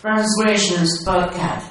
Translations Podcast.